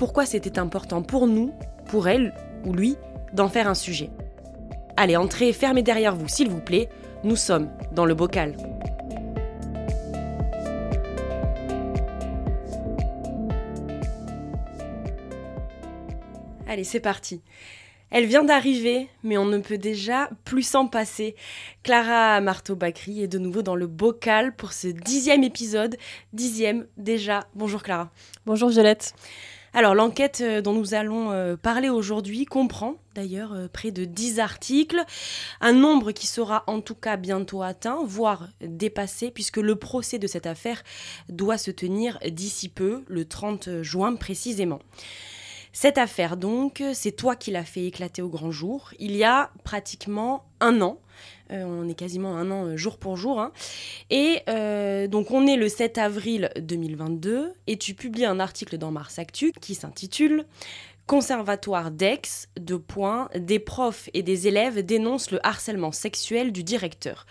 pourquoi c'était important pour nous, pour elle ou lui, d'en faire un sujet. Allez, entrez, fermez derrière vous, s'il vous plaît. Nous sommes dans le bocal. Allez, c'est parti. Elle vient d'arriver, mais on ne peut déjà plus s'en passer. Clara Marteau-Bacry est de nouveau dans le bocal pour ce dixième épisode. Dixième déjà. Bonjour Clara. Bonjour Violette. Alors l'enquête euh, dont nous allons euh, parler aujourd'hui comprend d'ailleurs euh, près de dix articles, un nombre qui sera en tout cas bientôt atteint, voire dépassé, puisque le procès de cette affaire doit se tenir d'ici peu, le 30 juin précisément. Cette affaire, donc, c'est toi qui l'as fait éclater au grand jour, il y a pratiquement un an. Euh, on est quasiment un an euh, jour pour jour. Hein. Et euh, donc on est le 7 avril 2022 et tu publies un article dans Mars Actu qui s'intitule Conservatoire d'Aix, de points, des profs et des élèves dénoncent le harcèlement sexuel du directeur.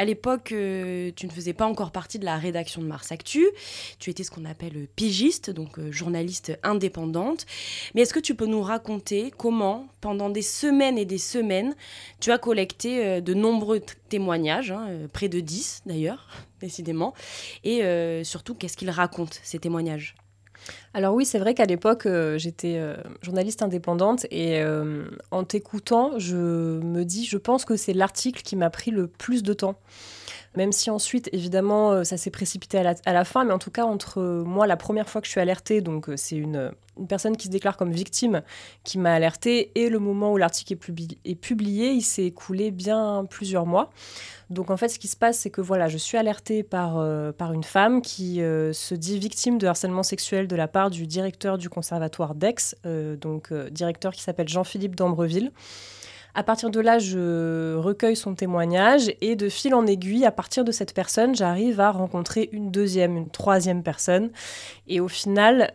À l'époque, euh, tu ne faisais pas encore partie de la rédaction de Mars Actu. Tu étais ce qu'on appelle euh, pigiste, donc euh, journaliste indépendante. Mais est-ce que tu peux nous raconter comment, pendant des semaines et des semaines, tu as collecté de nombreux témoignages, hein, près de 10 d'ailleurs, décidément, et surtout qu'est-ce qu'ils racontent, ces témoignages? Alors oui, c'est vrai qu'à l'époque, euh, j'étais euh, journaliste indépendante et euh, en t'écoutant, je me dis, je pense que c'est l'article qui m'a pris le plus de temps. Même si ensuite, évidemment, ça s'est précipité à la, fin, mais en tout cas, entre moi, la première fois que je suis alertée, donc c'est une, personne qui se déclare comme victime qui m'a alertée, et le moment où l'article est, publié, il s'est écoulé bien plusieurs mois. Donc en fait, ce qui se passe, c'est que voilà, je suis alertée par, par une femme qui se dit victime de harcèlement sexuel de la part du directeur du conservatoire d'Aix, euh, donc directeur qui s'appelle Jean-Philippe d'Ambreville. À partir de là, je recueille son témoignage et de fil en aiguille, à partir de cette personne, j'arrive à rencontrer une deuxième, une troisième personne. Et au final,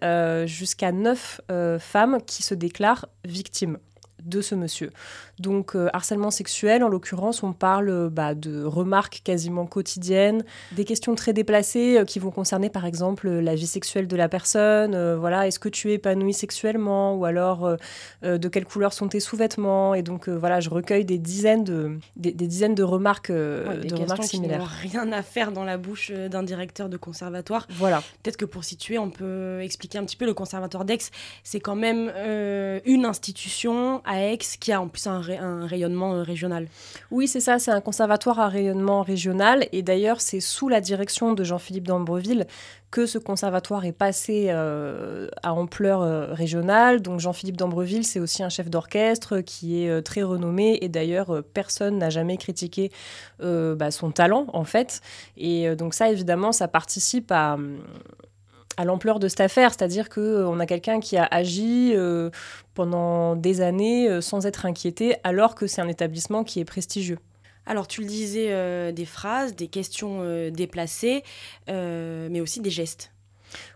jusqu'à neuf femmes qui se déclarent victimes de ce monsieur. Donc euh, harcèlement sexuel, en l'occurrence, on parle euh, bah, de remarques quasiment quotidiennes, des questions très déplacées euh, qui vont concerner par exemple la vie sexuelle de la personne. voilà, est-ce que tu es épanoui sexuellement ou alors de quelle couleur sont tes sous-vêtements Et donc voilà, je recueille des dizaines de des, dizaines de remarques, de remarques similaires. Qui rien à faire dans la bouche d'un directeur de conservatoire. Voilà. Peut-être que pour situer, on peut expliquer un petit peu le conservatoire d'Aix. C'est quand même une institution à Aix qui a en plus un un rayonnement euh, régional. Oui, c'est ça, c'est un conservatoire à rayonnement régional. Et d'ailleurs, c'est sous la direction de Jean-Philippe d'Ambreville que ce conservatoire est passé euh, à ampleur euh, régionale. Donc Jean-Philippe d'Ambreville, c'est aussi un chef d'orchestre qui est très renommé. Et d'ailleurs, personne n'a jamais critiqué bah, son talent, en fait. Et donc ça, évidemment, ça participe à à l'ampleur de cette affaire, c'est-à-dire qu'on euh, a quelqu'un qui a agi euh, pendant des années euh, sans être inquiété, alors que c'est un établissement qui est prestigieux. Alors tu le disais, des phrases, des questions déplacées, mais aussi des gestes.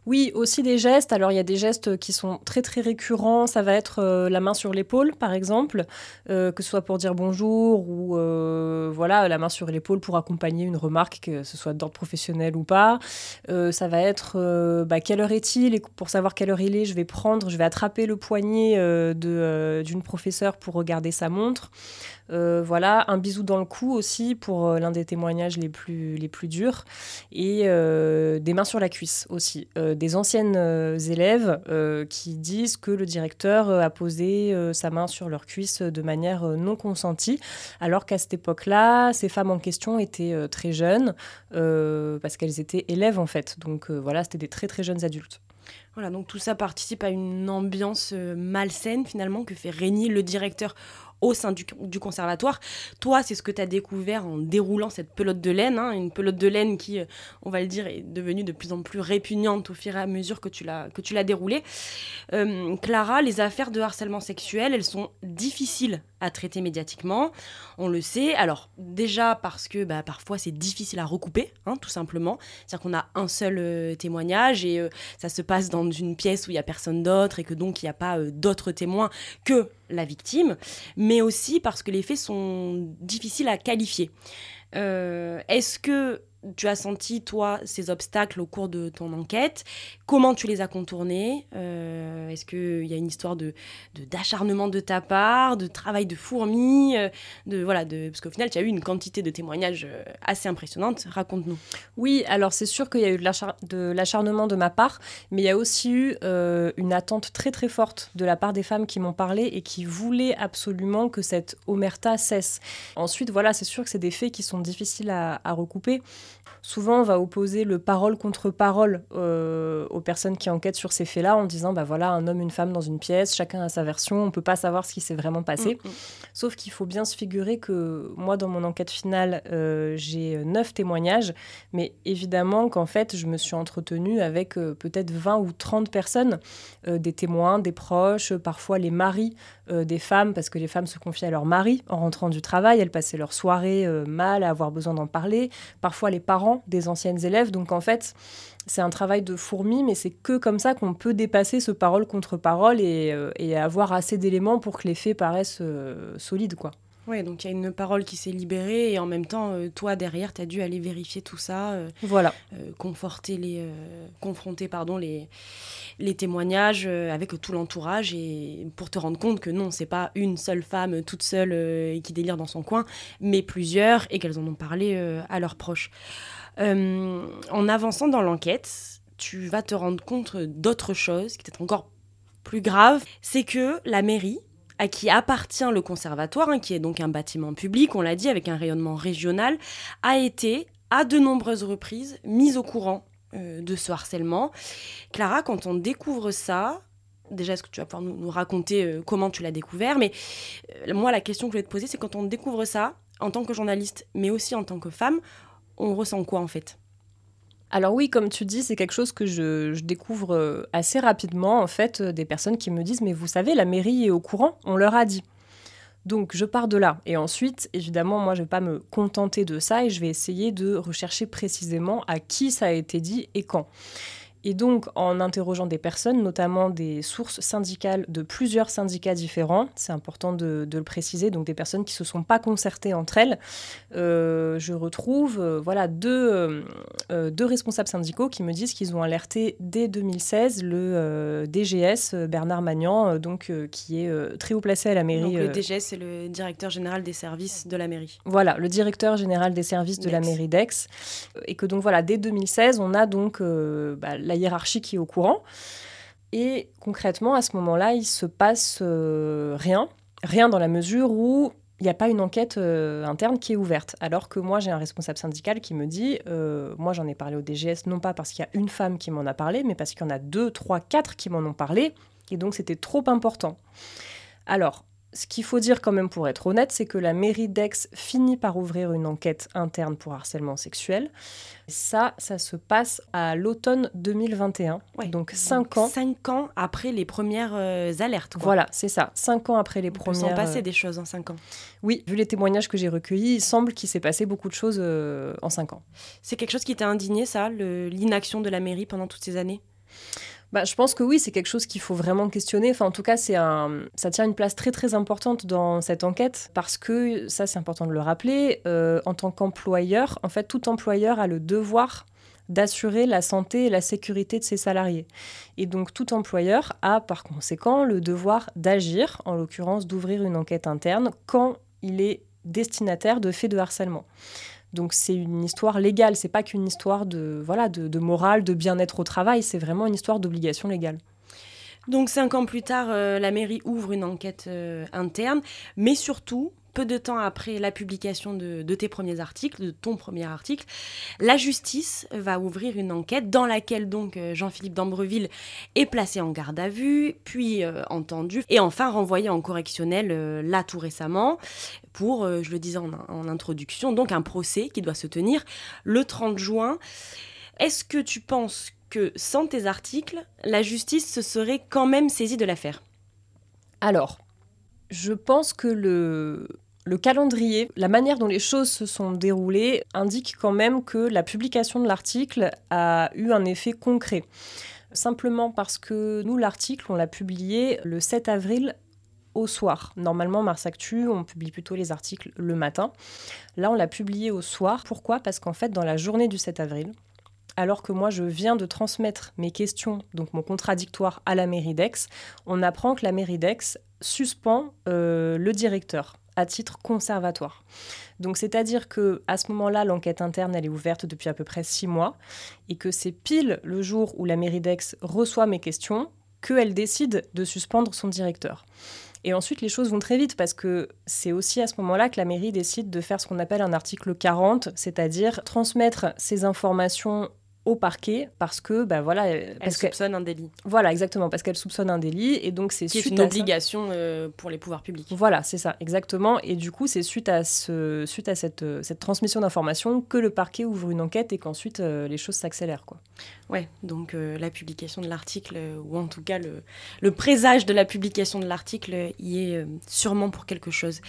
Oui, aussi des gestes. Alors il y a des gestes qui sont très très récurrents. Ça va être euh, la main sur l'épaule, par exemple, euh, que ce soit pour dire bonjour ou euh, voilà la main sur l'épaule pour accompagner une remarque, que ce soit d'ordre professionnel ou pas. ça va être bah, quelle heure est-il et pour savoir quelle heure il est, je vais prendre, je vais attraper le poignet d'une professeure pour regarder sa montre. Euh, voilà, un bisou dans le cou aussi pour euh, l'un des témoignages les plus, les plus durs. Et des mains sur la cuisse aussi. des anciennes élèves qui disent que le directeur a posé sa main sur leur cuisse de manière non consentie, alors qu'à cette époque-là, ces femmes en question étaient très jeunes, parce qu'elles étaient élèves en fait. Donc voilà, c'était des très très jeunes adultes. Voilà, donc tout ça participe à une ambiance euh, malsaine finalement que fait régner le directeur au sein du, conservatoire. Toi, c'est ce que tu as découvert en déroulant cette pelote de laine, hein, une pelote de laine qui, euh, on va le dire, est devenue de plus en plus répugnante au fur et à mesure que tu l'as déroulée. Euh, Clara, les affaires de harcèlement sexuel, elles sont difficiles à traiter médiatiquement, on le sait. Alors déjà parce que bah, parfois c'est difficile à recouper, hein, tout simplement. C'est-à-dire qu'on a un seul euh, témoignage et ça se passe dans une pièce où il n'y a personne d'autre et que donc il n'y a pas d'autres témoins que la victime, mais aussi parce que les faits sont difficiles à qualifier. Est-ce que tu as senti, toi, ces obstacles au cours de ton enquête? Comment tu les as contournés? Euh, Est-ce qu'il y a une histoire de, d'acharnement de, ta part, de travail de fourmi euh, de, voilà, de, Parce qu'au final, tu as eu une quantité de témoignages euh, assez impressionnante. Raconte-nous. Oui, alors c'est sûr qu'il y a eu de, l'acharnement de ma part, mais il y a aussi eu une attente très très forte de la part des femmes qui m'ont parlé et qui voulaient absolument que cette omerta cesse. Ensuite, voilà, c'est sûr que c'est des faits qui sont difficiles à, à recouper. Souvent, on va opposer le parole contre parole euh, aux personnes qui enquêtent sur ces faits-là en disant bah voilà, un homme, une femme dans une pièce, chacun a sa version, on ne peut pas savoir ce qui s'est vraiment passé. Mm, mm. Sauf qu'il faut bien se figurer que moi, dans mon enquête finale, euh, j'ai neuf témoignages, mais évidemment qu'en fait, je me suis entretenue avec euh, peut-être 20 ou 30 personnes, des témoins, des proches, parfois les maris des femmes, parce que les femmes se confiaient à leur mari en rentrant du travail, elles passaient leur soirée mal à avoir besoin d'en parler, parfois les parents des anciennes élèves. Donc en fait, c'est un travail de fourmi, mais c'est que comme ça qu'on peut dépasser ce parole contre parole et, euh, avoir assez d'éléments pour que les faits paraissent euh, solides, quoi. Oui, donc il y a une parole qui s'est libérée et en même temps, euh, toi derrière, tu as dû aller vérifier tout ça, voilà. conforter les, confronter pardon, les, les témoignages avec tout l'entourage et pour te rendre compte que non, c'est pas une seule femme toute seule qui délire dans son coin, mais plusieurs et qu'elles en ont parlé à leurs proches. Euh, en avançant dans l'enquête, tu vas te rendre compte d'autres choses qui est encore plus graves. C'est que la mairie, à qui appartient le conservatoire, hein, qui est donc un bâtiment public, on l'a dit, avec un rayonnement régional, a été à de nombreuses reprises mise au courant euh, de ce harcèlement. Clara, quand on découvre ça, déjà, est-ce que tu vas pouvoir nous, raconter euh, comment tu l'as découvert Mais moi, la question que je voulais te poser, c'est quand on découvre ça, en tant que journaliste, mais aussi en tant que femme, on ressent quoi en fait? Alors oui, comme tu dis, c'est quelque chose que je, découvre euh, assez rapidement, en fait, euh, des personnes qui me disent, mais vous savez, la mairie est au courant, on leur a dit. Donc je pars de là. Et ensuite, évidemment, moi, je ne vais pas me contenter de ça et je vais essayer de rechercher précisément à qui ça a été dit et quand. Et donc, en interrogeant des personnes, notamment des sources syndicales de plusieurs syndicats différents, c'est important de, le préciser, donc des personnes qui ne se sont pas concertées entre elles, euh, je retrouve euh, voilà, deux, euh, deux, responsables syndicaux qui me disent qu'ils ont alerté dès 2016 le DGS, Bernard Magnan, donc, qui est très haut placé à la mairie. Donc, le DGS, c'est le directeur général des services de la mairie. Voilà, le directeur général des services de la mairie d'Aix. Et que donc, voilà, dès 2016, on a donc bah, la hiérarchie qui est au courant. Et concrètement, à ce moment-là, il se passe euh, rien. Rien dans la mesure où il n'y a pas une enquête euh, interne qui est ouverte. Alors que moi, j'ai un responsable syndical qui me dit, euh, moi j'en ai parlé au DGS, non pas parce qu'il y a une femme qui m'en a parlé, mais parce qu'il y en a deux, trois, quatre qui m'en ont parlé. Et donc c'était trop important. Alors, ce qu'il faut dire quand même pour être honnête, c'est que la mairie d'Aix finit par ouvrir une enquête interne pour harcèlement sexuel. Ça, ça se passe à l'automne 2021, donc cinq ans. Cinq ans après les premières euh, alertes. Voilà, c'est ça. Cinq ans après les premières. Il s'en passé des choses en cinq ans. Oui, vu les témoignages que j'ai recueillis, il semble qu'il s'est passé beaucoup de choses euh, en cinq ans. C'est quelque chose qui t'a indigné, ça, l'inaction de la mairie pendant toutes ces années? Bah, je pense que oui, c'est quelque chose qu'il faut vraiment questionner. Enfin, en tout cas, ça tient une place très très importante dans cette enquête parce que ça, c'est important de le rappeler. Euh, en tant qu'employeur, en fait, tout employeur a le devoir d'assurer la santé et la sécurité de ses salariés. Et donc tout employeur a par conséquent le devoir d'agir, en l'occurrence d'ouvrir une enquête interne, quand il est destinataire de faits de harcèlement. Donc c'est une histoire légale, c'est pas qu'une histoire de voilà de, morale, de bien-être au travail, c'est vraiment une histoire d'obligation légale. Donc cinq ans plus tard, euh, la mairie ouvre une enquête euh, interne, mais surtout, peu de temps après la publication de, tes premiers articles, de ton premier article, la justice va ouvrir une enquête dans laquelle donc euh, Jean-Philippe d'Ambreville est placé en garde à vue, puis entendu, et enfin renvoyé en correctionnel là tout récemment pour, je le disais en, en introduction, donc un procès qui doit se tenir le 30 juin. Est-ce que tu penses que sans tes articles, la justice se serait quand même saisie de l'affaire? Alors, je pense que le, le calendrier, la manière dont les choses se sont déroulées, indique quand même que la publication de l'article a eu un effet concret. Simplement parce que nous, l'article, on l'a publié le 7 avril au soir. Normalement, Mars Actu, on publie plutôt les articles le matin. Là, on l'a publié au soir. Pourquoi? Parce qu'en fait, dans la journée du 7 avril, alors que moi je viens de transmettre mes questions, donc mon contradictoire à la mairie d'Aix, on apprend que la mairie d'Aix suspend euh, le directeur à titre conservatoire. Donc c'est-à-dire que à ce moment-là, l'enquête interne elle est ouverte depuis à peu près six mois et que c'est pile le jour où la mairie d'Aix reçoit mes questions qu'elle décide de suspendre son directeur. Et ensuite, les choses vont très vite parce que c'est aussi à ce moment-là que la mairie décide de faire ce qu'on appelle un article 40, c'est-à-dire transmettre ces informations au parquet parce que bah voilà parce elle soupçonne un délit. Voilà exactement parce qu'elle soupçonne un délit et donc c'est suite une obligation euh, pour les pouvoirs publics. Voilà c'est ça exactement et du coup c'est suite à ce suite à cette, cette transmission d'informations que le parquet ouvre une enquête et qu'ensuite euh, les choses s'accélèrent quoi. Ouais donc euh, la publication de l'article ou en tout cas le, le, présage de la publication de l'article y est sûrement pour quelque chose.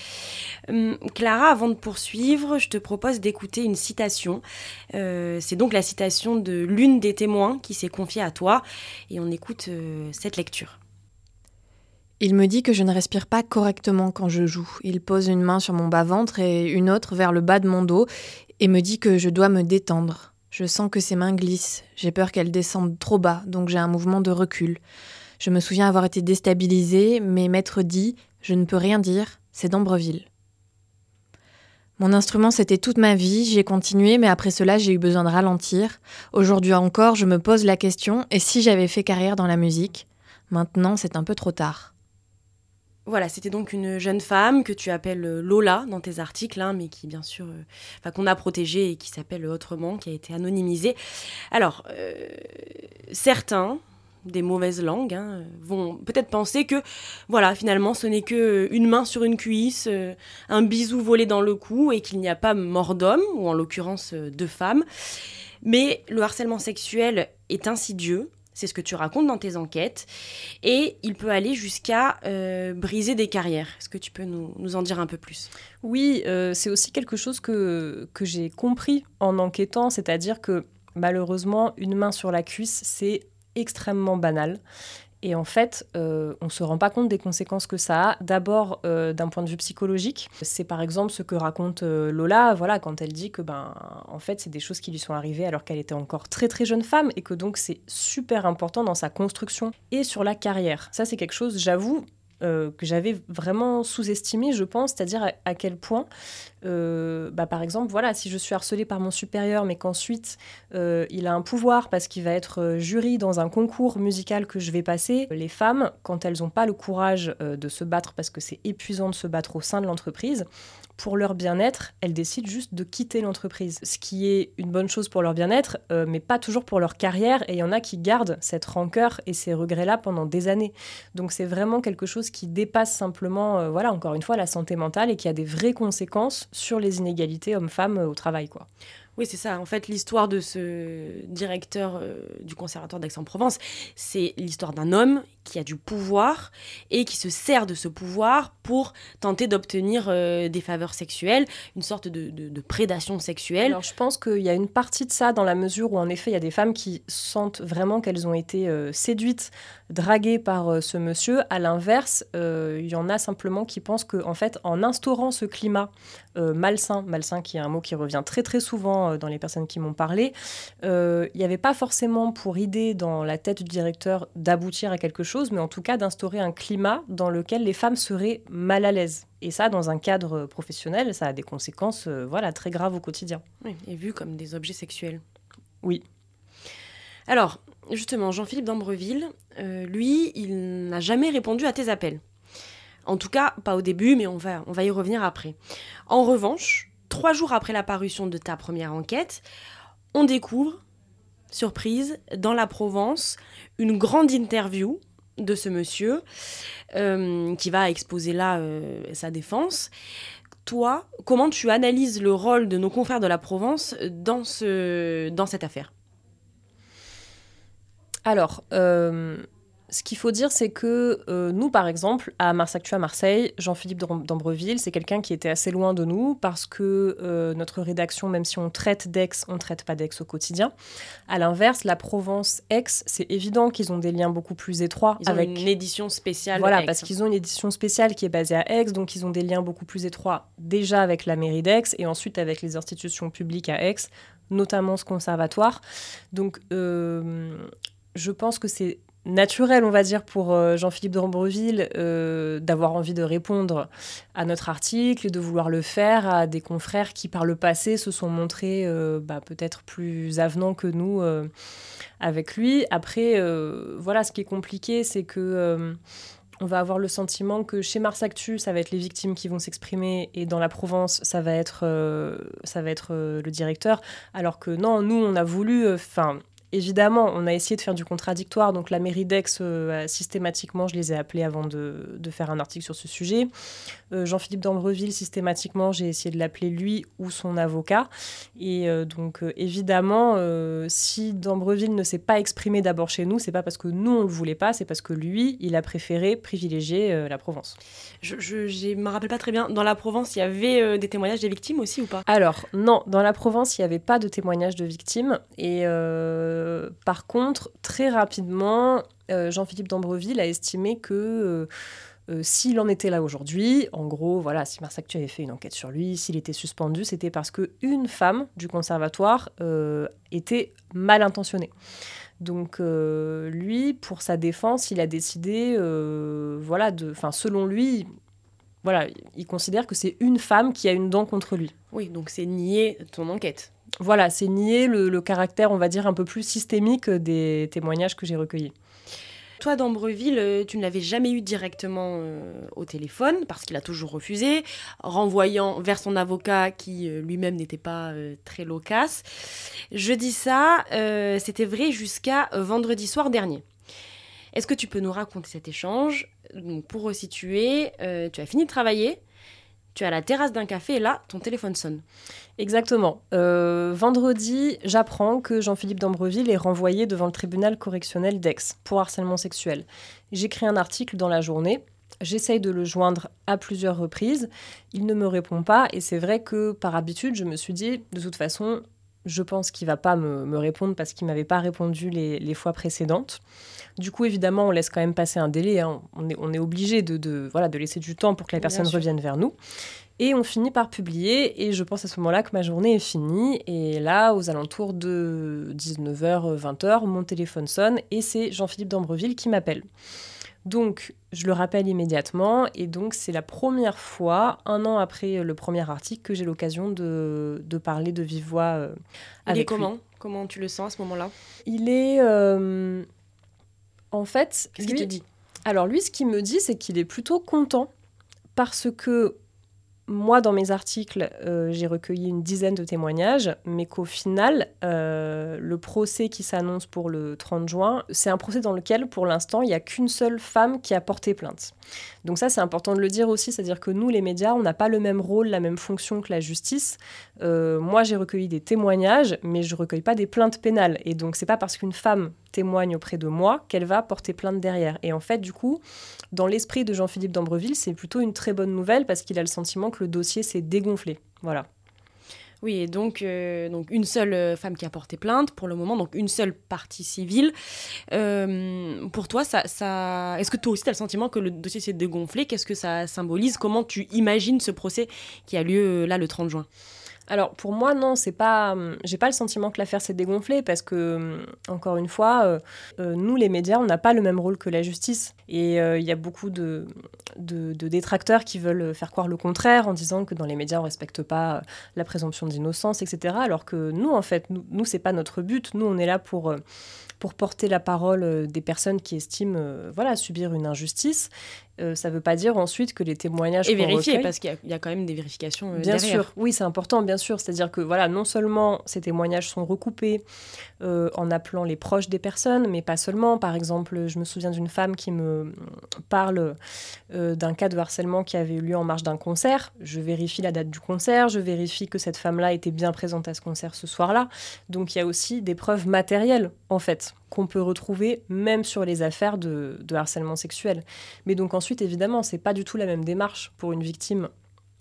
Hum, Clara avant de poursuivre je te propose d'écouter une citation c'est donc la citation de l'une des témoins qui s'est confiée à toi. Et on écoute euh, cette lecture. Il me dit que je ne respire pas correctement quand je joue. Il pose une main sur mon bas-ventre et une autre vers le bas de mon dos et me dit que je dois me détendre. Je sens que ses mains glissent. J'ai peur qu'elles descendent trop bas, donc j'ai un mouvement de recul. Je me souviens avoir été déstabilisée, mais maître dit Je ne peux rien dire, c'est d'Ambreville. Mon instrument, c'était toute ma vie, j'ai continué, mais après cela, j'ai eu besoin de ralentir. Aujourd'hui encore, je me pose la question, et si j'avais fait carrière dans la musique? Maintenant, c'est un peu trop tard. Voilà, c'était donc une jeune femme que tu appelles Lola dans tes articles, hein, mais qui bien sûr, euh, qu'on a protégée et qui s'appelle autrement, qui a été anonymisée. Alors, euh, certains, des mauvaises langues hein, vont peut-être penser que voilà finalement ce n'est que une main sur une cuisse, euh, un bisou volé dans le cou et qu'il n'y a pas mort d'homme ou en l'occurrence euh, de femme. Mais le harcèlement sexuel est insidieux, c'est ce que tu racontes dans tes enquêtes, et il peut aller jusqu'à euh, briser des carrières. Est-ce que tu peux nous, nous, en dire un peu plus? Oui, c'est aussi quelque chose que, que j'ai compris en enquêtant, c'est-à-dire que malheureusement, une main sur la cuisse, c'est extrêmement banal. Et en fait, euh, on ne se rend pas compte des conséquences que ça a. D'abord, euh, d'un point de vue psychologique, c'est par exemple ce que raconte euh, Lola, voilà, quand elle dit que, ben, en fait, c'est des choses qui lui sont arrivées alors qu'elle était encore très très jeune femme et que donc c'est super important dans sa construction et sur la carrière. Ça, c'est quelque chose, j'avoue, euh, que j'avais vraiment sous-estimé, je pense, c'est-à-dire à, quel point, euh, bah, par exemple, voilà, si je suis harcelée par mon supérieur, mais qu'ensuite euh, il a un pouvoir parce qu'il va être jury dans un concours musical que je vais passer, les femmes, quand elles n'ont pas le courage de se battre parce que c'est épuisant de se battre au sein de l'entreprise, pour leur bien-être, elles décident juste de quitter l'entreprise. Ce qui est une bonne chose pour leur bien-être, euh, mais pas toujours pour leur carrière. Et il y en a qui gardent cette rancœur et ces regrets-là pendant des années. Donc c'est vraiment quelque chose qui dépasse simplement, euh, voilà, encore une fois, la santé mentale et qui a des vraies conséquences sur les inégalités hommes-femmes euh, au travail, quoi. Oui, c'est ça. En fait, l'histoire de ce directeur du conservatoire d'Aix-en-Provence, c'est l'histoire d'un homme qui a du pouvoir et qui se sert de ce pouvoir pour tenter d'obtenir euh, des faveurs sexuelles, une sorte de, de, prédation sexuelle. Alors je pense qu'il y a une partie de ça dans la mesure où en effet il y a des femmes qui sentent vraiment qu'elles ont été euh, séduites, draguées par euh, ce monsieur. À l'inverse, il y en a simplement qui pensent qu'en en fait en instaurant ce climat malsain, malsain qui est un mot qui revient très très souvent dans les personnes qui m'ont parlé, il n'y avait pas forcément pour idée dans la tête du directeur d'aboutir à quelque chose, mais en tout cas d'instaurer un climat dans lequel les femmes seraient mal à l'aise. Et ça, dans un cadre professionnel, ça a des conséquences voilà, très graves au quotidien. Oui, et vu comme des objets sexuels. Oui. Alors, justement, Jean-Philippe d'Ambreville, euh, lui, il n'a jamais répondu à tes appels. En tout cas, pas au début, mais on va, on va y revenir après. En revanche, trois jours après la parution de ta première enquête, on découvre, surprise, dans la Provence, une grande interview de ce monsieur euh, qui va exposer là euh, sa défense. Toi, comment tu analyses le rôle de nos confrères de la Provence dans, ce, dans cette affaire? Alors, euh, ce qu'il faut dire, c'est que euh, nous, par exemple, à Mars Actu à Marseille, Jean-Philippe d'Ambreville, c'est quelqu'un qui était assez loin de nous parce que euh, notre rédaction, même si on traite d'ex, on ne traite pas d'ex au quotidien. À l'inverse, la Provence ex, c'est évident qu'ils ont des liens beaucoup plus étroits ils avec ont une édition spéciale. Voilà, parce qu'ils ont une édition spéciale qui est basée à Aix, donc ils ont des liens beaucoup plus étroits déjà avec la mairie d'Aix et ensuite avec les institutions publiques à Aix, notamment ce conservatoire. Donc je pense que c'est naturel, on va dire, pour euh, Jean-Philippe de euh, d'avoir envie de répondre à notre article de vouloir le faire à des confrères qui, par le passé, se sont montrés euh, bah, peut-être plus avenants que nous avec lui. Après, voilà, ce qui est compliqué, c'est que on va avoir le sentiment que chez Mars Actu, ça va être les victimes qui vont s'exprimer et dans la Provence, ça va être, ça va être le directeur. Alors que non, nous, on a voulu, Évidemment, on a essayé de faire du contradictoire. Donc, la mairie d'Aix, euh, systématiquement, je les ai appelés avant de, faire un article sur ce sujet. Euh, Jean-Philippe d'Ambreville, systématiquement, j'ai essayé de l'appeler lui ou son avocat. Et euh, donc, évidemment, si d'Ambreville ne s'est pas exprimé d'abord chez nous, c'est pas parce que nous, on le voulait pas, c'est parce que lui, il a préféré privilégier la Provence. Je ne me rappelle pas très bien. Dans la Provence, il y avait des témoignages des victimes aussi ou pas? Alors, non, dans la Provence, il n'y avait pas de témoignages de victimes. Et. Euh, par contre, très rapidement, euh, Jean-Philippe d'Ambreville a estimé que euh, s'il en était là aujourd'hui, en gros, voilà, si Mars Actu avait fait une enquête sur lui, s'il était suspendu, c'était parce qu'une femme du conservatoire était mal intentionnée. Donc lui, pour sa défense, il a décidé, voilà, de, selon lui, voilà, il considère que c'est une femme qui a une dent contre lui. Oui, donc c'est nier ton enquête. Voilà, c'est nier le, caractère, on va dire, un peu plus systémique des témoignages que j'ai recueillis. Toi, d'Ambreville, euh, tu ne l'avais jamais eu directement euh, au téléphone parce qu'il a toujours refusé, renvoyant vers son avocat qui euh, lui-même n'était pas très loquace. Je dis ça, c'était vrai jusqu'à vendredi soir dernier. Est-ce que tu peux nous raconter cet échange? Pour resituer, tu as fini de travailler, tu es à la terrasse d'un café et là, ton téléphone sonne. Exactement. Euh, vendredi, j'apprends que Jean-Philippe d'Ambreville est renvoyé devant le tribunal correctionnel d'Aix pour harcèlement sexuel. J'écris un article dans la journée. J'essaye de le joindre à plusieurs reprises. Il ne me répond pas et c'est vrai que par habitude, je me suis dit, de toute façon, je pense qu'il va pas me, répondre parce qu'il m'avait pas répondu les, fois précédentes. Du coup, évidemment, on laisse quand même passer un délai. Hein. On, est, on est obligé de, voilà, de laisser du temps pour que la personne revienne vers nous. Et on finit par publier, et je pense à ce moment-là que ma journée est finie. Et là, aux alentours de 19h, 20h, mon téléphone sonne, et c'est Jean-Philippe d'Ambreville qui m'appelle. Donc, je le rappelle immédiatement, et donc c'est la première fois, un an après le premier article, que j'ai l'occasion de, parler de vive voix euh, avec comment? Comment tu le sens à ce moment-là? Il est... Euh, en fait... Qu'est-ce qu'il te dit? Alors lui, ce qu'il me dit, c'est qu'il est plutôt content parce que moi, dans mes articles, euh, j'ai recueilli une dizaine de témoignages, mais qu'au final, euh, le procès qui s'annonce pour le 30 juin, c'est un procès dans lequel, pour l'instant, il n'y a qu'une seule femme qui a porté plainte. Donc ça, c'est important de le dire aussi, c'est-à-dire que nous, les médias, on n'a pas le même rôle, la même fonction que la justice. Euh, moi, j'ai recueilli des témoignages, mais je ne recueille pas des plaintes pénales. Et donc, c'est pas parce qu'une femme témoigne auprès de moi qu'elle va porter plainte derrière. Et en fait, du coup, dans l'esprit de Jean-Philippe d'Ambreville, c'est plutôt une très bonne nouvelle parce qu'il a le sentiment que le dossier s'est dégonflé. Voilà. Oui, et donc, euh, donc une seule euh, femme qui a porté plainte pour le moment, donc une seule partie civile. Euh, pour toi, ça, est-ce que toi aussi tu as le sentiment que le dossier s'est dégonflé? Qu'est-ce que ça symbolise? Comment tu imagines ce procès qui a lieu là le 30 juin? Alors pour moi non, c'est pas, j'ai pas le sentiment que l'affaire s'est dégonflée parce que encore une fois, euh, euh, nous les médias, on n'a pas le même rôle que la justice et euh, il y a beaucoup de, de, détracteurs qui veulent faire croire le contraire en disant que dans les médias on respecte pas la présomption d'innocence, etc. Alors que nous en fait, nous, nous c'est pas notre but. Nous on est là pour pour porter la parole euh, des personnes qui estiment euh, voilà, subir une injustice. Euh, ça ne veut pas dire ensuite que les témoignages et vérifier parce qu'il y, a quand même des vérifications bien sûr. Oui c'est important bien sûr. C'est à dire que voilà non seulement ces témoignages sont recoupés en appelant les proches des personnes mais pas seulement. Par exemple je me souviens d'une femme qui me parle d'un cas de harcèlement qui avait eu lieu en marge d'un concert. Je vérifie la date du concert. Je vérifie que cette femme là était bien présente à ce concert ce soir là donc il y a aussi des preuves matérielles en fait qu'on peut retrouver même sur les affaires de, harcèlement sexuel. Mais donc ensuite, évidemment, c'est pas du tout la même démarche pour une victime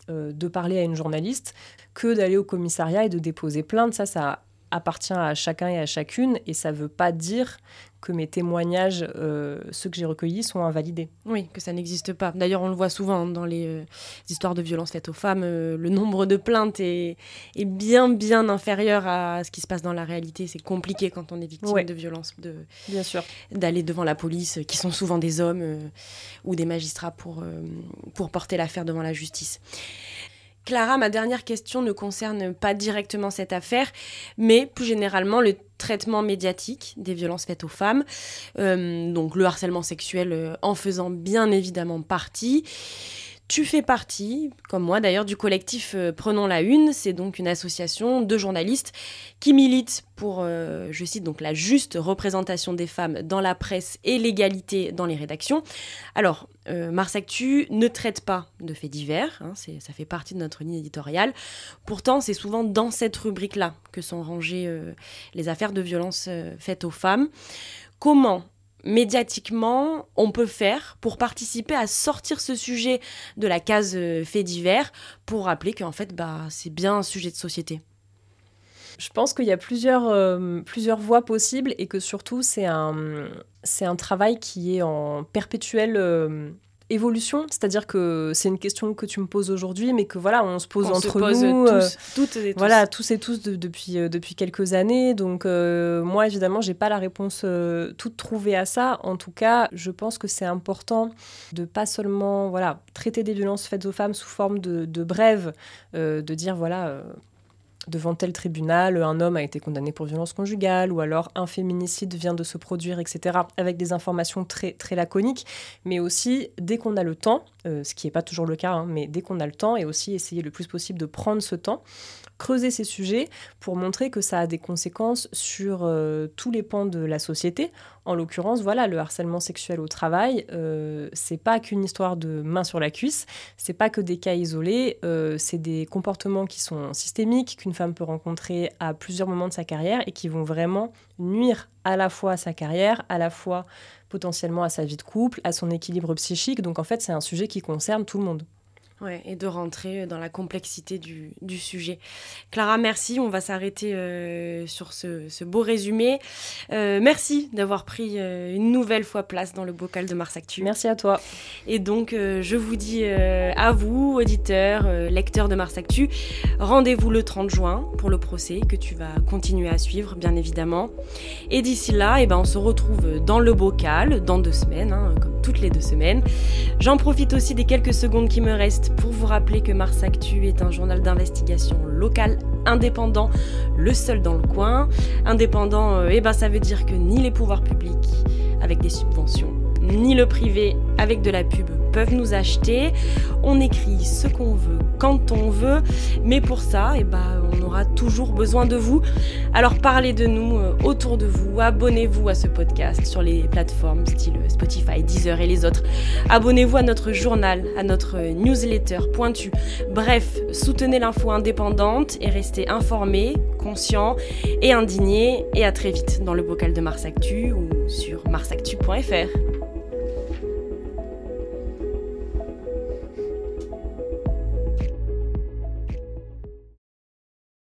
euh, de parler à une journaliste que d'aller au commissariat et de déposer plainte. Ça, ça appartient à chacun et à chacune et ça ne veut pas dire que mes témoignages, euh, ceux que j'ai recueillis, sont invalidés. Oui, que ça n'existe pas. D'ailleurs, on le voit souvent dans les, euh, histoires de violences faites aux femmes. Euh, le nombre de plaintes est, est, bien, bien inférieur à ce qui se passe dans la réalité. C'est compliqué quand on est victime de violences, de, bien sûr, d'aller devant la police, qui sont souvent des hommes ou des magistrats pour, pour porter l'affaire devant la justice. Clara, ma dernière question ne concerne pas directement cette affaire, mais plus généralement le traitement médiatique des violences faites aux femmes, euh, donc le harcèlement sexuel euh, en faisant bien évidemment partie. Tu fais partie, comme moi d'ailleurs, du collectif euh, Prenons la Une. C'est donc une association de journalistes qui milite pour, euh, je cite donc, la juste représentation des femmes dans la presse et l'égalité dans les rédactions. Alors, euh, Mars Actu ne traite pas de faits divers, hein, ça fait partie de notre ligne éditoriale. Pourtant, c'est souvent dans cette rubrique-là que sont rangées les affaires de violences faites aux femmes. Comment médiatiquement on peut faire pour participer à sortir ce sujet de la case euh, fait divers pour rappeler qu'en fait bah, c'est bien un sujet de société. Je pense qu'il y a plusieurs, euh, plusieurs voies possibles et que surtout c'est un, travail qui est en perpétuel euh, évolution, c'est-à-dire que c'est une question que tu me poses aujourd'hui, mais que voilà, on se pose entre nous, tous, euh, toutes et tous. voilà, tous et tous depuis euh, depuis quelques années. Donc euh, moi, évidemment, j'ai pas la réponse toute trouvée à ça. En tout cas, je pense que c'est important de pas seulement voilà traiter des violences faites aux femmes sous forme de, de brève, de dire voilà devant tel tribunal, un homme a été condamné pour violence conjugale, ou alors un féminicide vient de se produire, etc., avec des informations très, très laconiques, mais aussi, dès qu'on a le temps, euh, ce qui n'est pas toujours le cas, hein, mais dès qu'on a le temps, et aussi essayer le plus possible de prendre ce temps, creuser ces sujets pour montrer que ça a des conséquences sur euh, tous les pans de la société. En l'occurrence, voilà, le harcèlement sexuel au travail, euh, c'est pas qu'une histoire de main sur la cuisse, c'est pas que des cas isolés, euh, c'est des comportements qui sont systémiques qu'une femme peut rencontrer à plusieurs moments de sa carrière et qui vont vraiment nuire à la fois à sa carrière, à la fois potentiellement à sa vie de couple, à son équilibre psychique. Donc en fait, c'est un sujet qui concerne tout le monde. Ouais, et de rentrer dans la complexité du, du sujet. Clara, merci. On va s'arrêter euh, sur ce, ce, beau résumé. Euh, merci d'avoir pris euh, une nouvelle fois place dans le bocal de Mars Actu. Merci à toi. Et donc, je vous dis à vous, auditeurs, lecteurs de Mars Actu, rendez-vous le 30 juin pour le procès que tu vas continuer à suivre, bien évidemment. Et d'ici là, eh ben, on se retrouve dans le bocal dans deux semaines, hein, comme toutes les deux semaines. J'en profite aussi des quelques secondes qui me restent pour vous rappeler que Mars Actu est un journal d'investigation local indépendant, le seul dans le coin. Indépendant, euh, eh ben ça veut dire que ni les pouvoirs publics avec des subventions, ni le privé avec de la pub peuvent nous acheter. On écrit ce qu'on veut quand on veut, mais pour ça, eh ben, on aura toujours besoin de vous. Alors parlez de nous euh, autour de vous, abonnez-vous à ce podcast sur les plateformes style Spotify, Deezer et les autres. Abonnez-vous à notre journal, à notre newsletter pointu. Bref, soutenez l'info indépendante et restez informés, conscients et indignés. Et à très vite dans le bocal de Mars Actu ou sur marsactu.fr.